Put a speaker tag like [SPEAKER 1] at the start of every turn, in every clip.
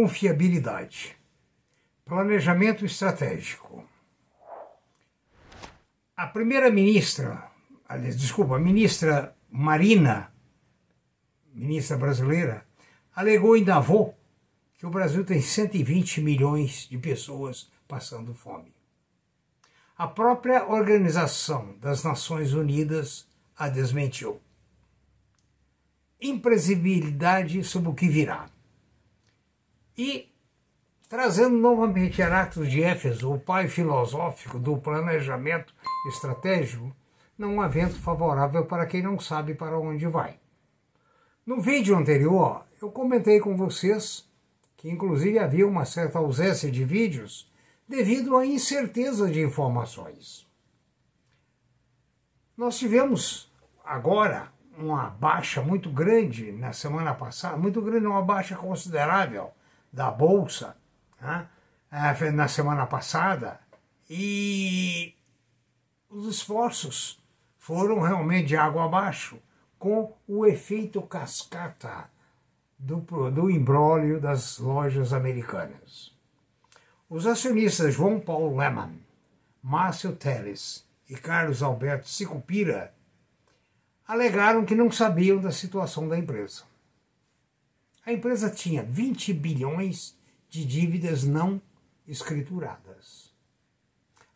[SPEAKER 1] confiabilidade. Planejamento estratégico. A primeira-ministra, desculpa, a ministra Marina, ministra brasileira, alegou em Davos que o Brasil tem 120 milhões de pessoas passando fome. A própria Organização das Nações Unidas a desmentiu. Imprevisibilidade sobre o que virá. E, trazendo novamente Heráclito de Éfeso, o pai filosófico do planejamento estratégico, não há vento favorável para quem não sabe para onde vai. No vídeo anterior, eu comentei com vocês que inclusive havia uma certa ausência de vídeos devido à incerteza de informações. Nós tivemos agora uma baixa muito grande na semana passada, muito grande, uma baixa considerável da Bolsa né, é, na semana passada, e os esforços foram realmente de água abaixo, com o efeito cascata do, do imbróglio das lojas americanas. Os acionistas João Paulo Lehmann, Márcio Teles e Carlos Alberto Sicupira alegaram que não sabiam da situação da empresa. A empresa tinha 20 bilhões de dívidas não escrituradas.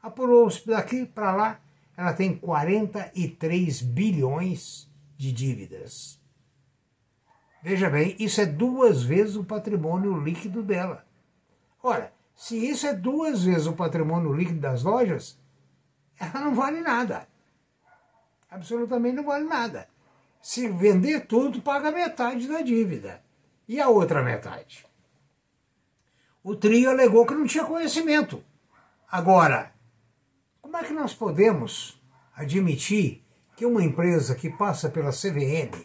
[SPEAKER 1] Apurou-se daqui para lá, ela tem 43 bilhões de dívidas. Veja bem, isso é duas vezes o patrimônio líquido dela. Ora, se isso é duas vezes o patrimônio líquido das lojas, ela não vale nada. Absolutamente não vale nada. Se vender tudo, paga metade da dívida. E a outra metade? O trio alegou que não tinha conhecimento. Agora, como é que nós podemos admitir que uma empresa que passa pela CVM,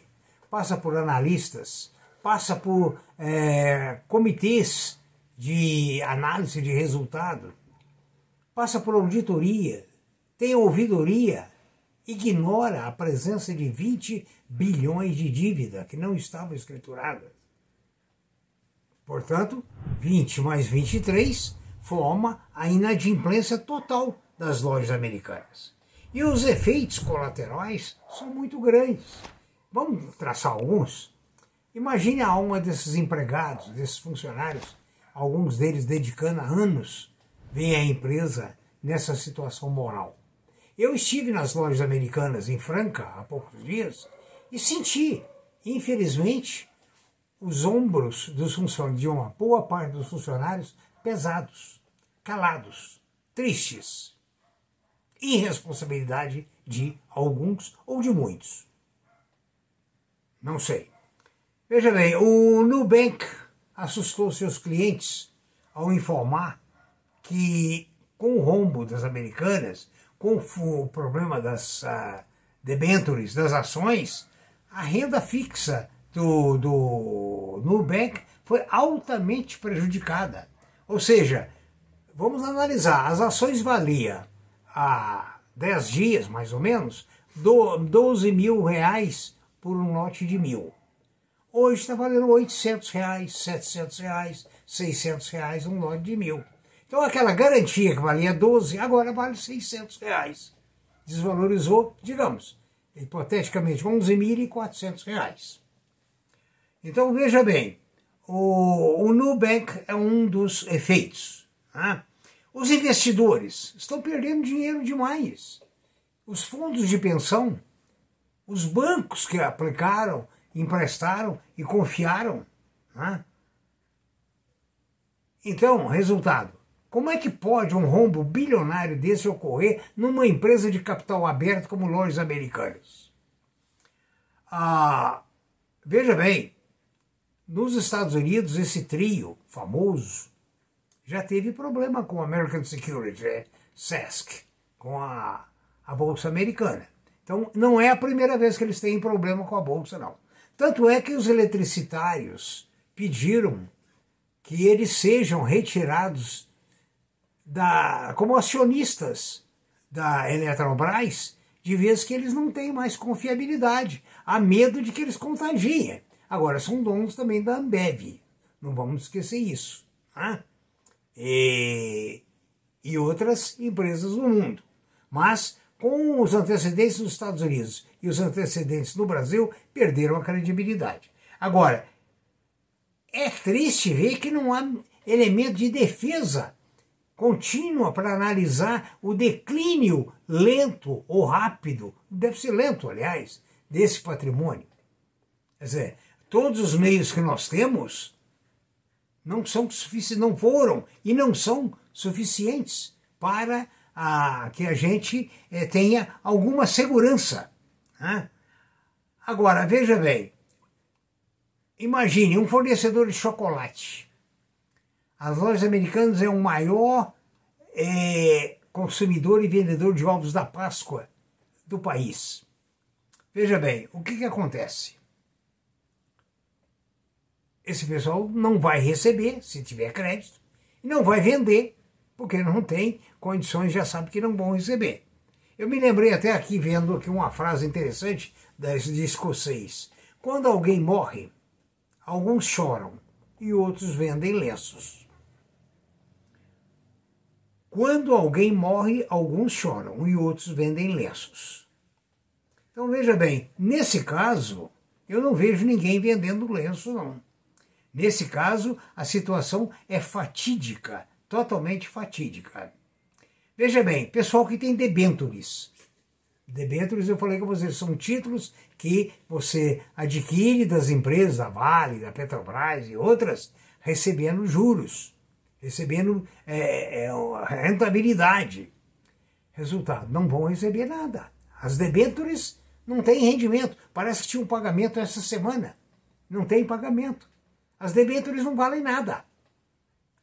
[SPEAKER 1] passa por analistas, passa por é, comitês de análise de resultado, passa por auditoria, tem ouvidoria, ignora a presença de 20 bilhões de dívida que não estavam escrituradas. Portanto, 20 mais 23 forma a inadimplência total das lojas americanas. E os efeitos colaterais são muito grandes. Vamos traçar alguns? Imagine a alma desses empregados, desses funcionários, alguns deles dedicando anos, vem a empresa nessa situação moral. Eu estive nas lojas americanas em Franca há poucos dias e senti, infelizmente, os ombros dos funcionários, de uma boa parte dos funcionários, pesados, calados, tristes. Irresponsabilidade de alguns ou de muitos. Não sei. Veja bem, o Nubank assustou seus clientes ao informar que, com o rombo das americanas, com o problema das uh, debentures, das ações, a renda fixa do, do Nubank foi altamente prejudicada. Ou seja, vamos analisar, as ações valia há 10 dias, mais ou menos, 12 mil reais por um lote de mil. Hoje está valendo 800 reais, 700 reais, 600 reais um lote de mil. Então aquela garantia que valia 12, agora vale 600 reais. Desvalorizou, digamos, hipoteticamente, 11.400 reais. Então veja bem, o, o Nubank é um dos efeitos. Né? Os investidores estão perdendo dinheiro demais. Os fundos de pensão os bancos que aplicaram, emprestaram e confiaram. Né? Então, resultado: como é que pode um rombo bilionário desse ocorrer numa empresa de capital aberto como lojas americanas? Ah, veja bem, nos Estados Unidos, esse trio famoso já teve problema com a American Security, é, SESC, com a, a Bolsa Americana. Então, não é a primeira vez que eles têm problema com a bolsa, não. Tanto é que os eletricitários pediram que eles sejam retirados da, como acionistas da Eletrobras, de vez que eles não têm mais confiabilidade, há medo de que eles contagiem. Agora, são donos também da Ambev, Não vamos esquecer isso. Né? E, e outras empresas no mundo. Mas com os antecedentes dos Estados Unidos e os antecedentes no Brasil, perderam a credibilidade. Agora, é triste ver que não há elemento de defesa contínua para analisar o declínio lento ou rápido, deve ser lento, aliás, desse patrimônio. Quer dizer, todos os meios que nós temos não são suficientes, não foram e não são suficientes para a, que a gente é, tenha alguma segurança. Né? Agora, veja bem, imagine um fornecedor de chocolate. As lojas americanas é o maior é, consumidor e vendedor de ovos da Páscoa do país. Veja bem, o que, que acontece? Esse pessoal não vai receber, se tiver crédito, e não vai vender, porque não tem condições, já sabe que não vão receber. Eu me lembrei até aqui, vendo aqui uma frase interessante de escocês. Quando alguém morre, alguns choram e outros vendem lenços. Quando alguém morre, alguns choram e outros vendem lenços. Então veja bem, nesse caso, eu não vejo ninguém vendendo lenço, não. Nesse caso, a situação é fatídica totalmente fatídica. Veja bem, pessoal que tem debêntures. Debêntures, eu falei com vocês, são títulos que você adquire das empresas, da Vale, da Petrobras e outras, recebendo juros, recebendo é, é, rentabilidade. Resultado, não vão receber nada. As debêntures não têm rendimento. Parece que tinha um pagamento essa semana. Não tem pagamento. As debêntures não valem nada.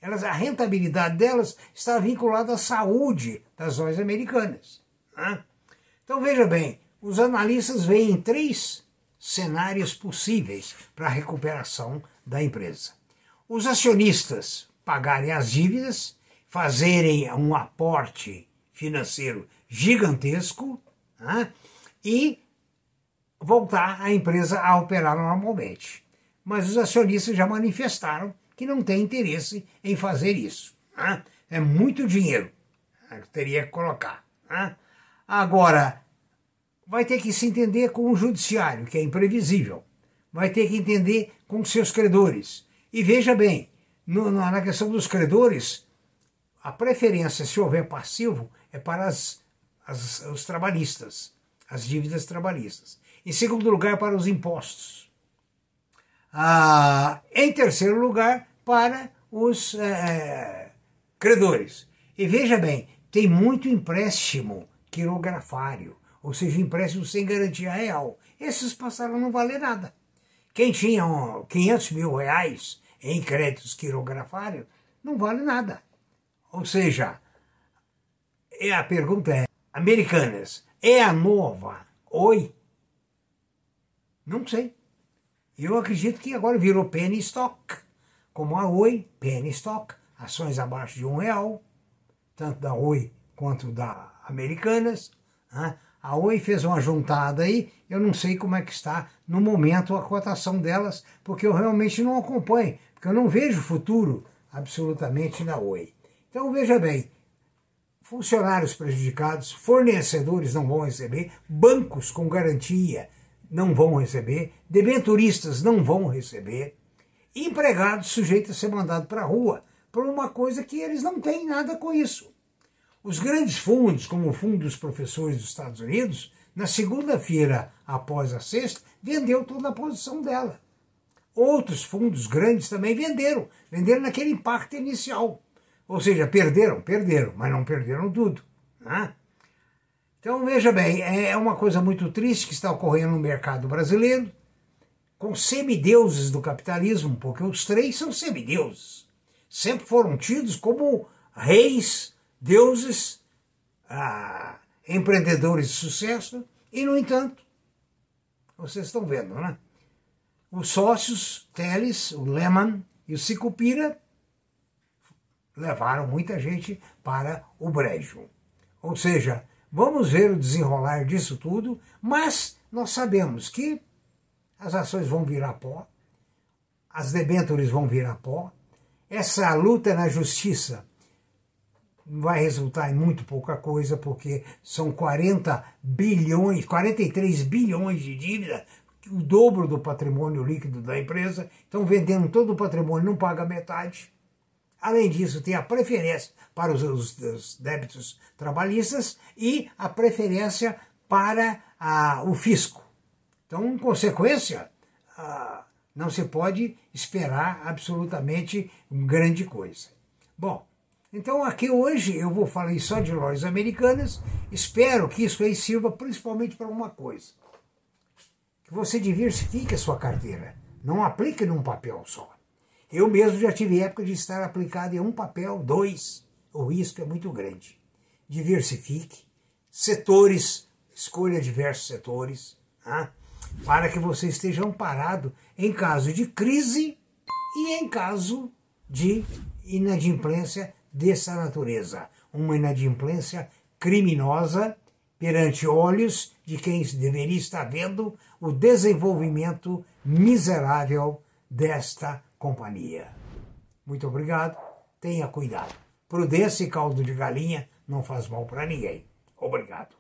[SPEAKER 1] Elas, a rentabilidade delas está vinculada à saúde das lojas americanas. Né? Então veja bem, os analistas veem três cenários possíveis para a recuperação da empresa. Os acionistas pagarem as dívidas, fazerem um aporte financeiro gigantesco né? e voltar a empresa a operar normalmente. Mas os acionistas já manifestaram que não tem interesse em fazer isso. Né? É muito dinheiro né, que teria que colocar. Né? Agora, vai ter que se entender com o judiciário, que é imprevisível. Vai ter que entender com seus credores. E veja bem, no, na questão dos credores, a preferência, se houver passivo, é para as, as, os trabalhistas, as dívidas trabalhistas. Em segundo lugar, para os impostos. Ah, em terceiro lugar, para os é, credores. E veja bem, tem muito empréstimo quirografário, ou seja, empréstimo sem garantia real. Esses passaram a não valer nada. Quem tinha 500 mil reais em créditos quirografários não vale nada. Ou seja, é a pergunta é: Americanas é a nova Oi? Não sei. Eu acredito que agora virou penny stock, como a Oi, penny stock, ações abaixo de um real, tanto da Oi quanto da Americanas. Né? A Oi fez uma juntada aí, eu não sei como é que está no momento a cotação delas, porque eu realmente não acompanho, porque eu não vejo futuro absolutamente na Oi. Então veja bem, funcionários prejudicados, fornecedores não vão receber, bancos com garantia não vão receber, debenturistas não vão receber, empregados sujeitos a ser mandados para a rua por uma coisa que eles não têm nada com isso. Os grandes fundos, como o Fundo dos Professores dos Estados Unidos, na segunda-feira após a sexta, vendeu toda a posição dela. Outros fundos grandes também venderam, venderam naquele impacto inicial. Ou seja, perderam, perderam, mas não perderam tudo. Né? Então, veja bem, é uma coisa muito triste que está ocorrendo no mercado brasileiro, com semideuses do capitalismo, porque os três são semideuses. Sempre foram tidos como reis, deuses, ah, empreendedores de sucesso, e, no entanto, vocês estão vendo, né? Os sócios Teles, o Lehman e o Sicupira levaram muita gente para o brejo. Ou seja, Vamos ver o desenrolar disso tudo, mas nós sabemos que as ações vão virar pó, as debêntures vão virar pó, essa luta na justiça vai resultar em muito pouca coisa, porque são 40 bilhões, 43 bilhões de dívida, o dobro do patrimônio líquido da empresa. Estão vendendo todo o patrimônio, não paga metade. Além disso, tem a preferência para os, os, os débitos trabalhistas e a preferência para a, o fisco. Então, consequência, a, não se pode esperar absolutamente grande coisa. Bom, então aqui hoje eu vou falar só de lojas americanas. Espero que isso aí sirva principalmente para uma coisa. Que você diversifique a sua carteira. Não aplique num papel só. Eu mesmo já tive época de estar aplicado em um papel, dois. O risco é muito grande. Diversifique. Setores, escolha diversos setores. Né? para que você esteja amparado em caso de crise e em caso de inadimplência dessa natureza. Uma inadimplência criminosa perante olhos de quem deveria estar vendo o desenvolvimento miserável desta companhia. Muito obrigado, tenha cuidado. Prudência e caldo de galinha não faz mal para ninguém. Obrigado.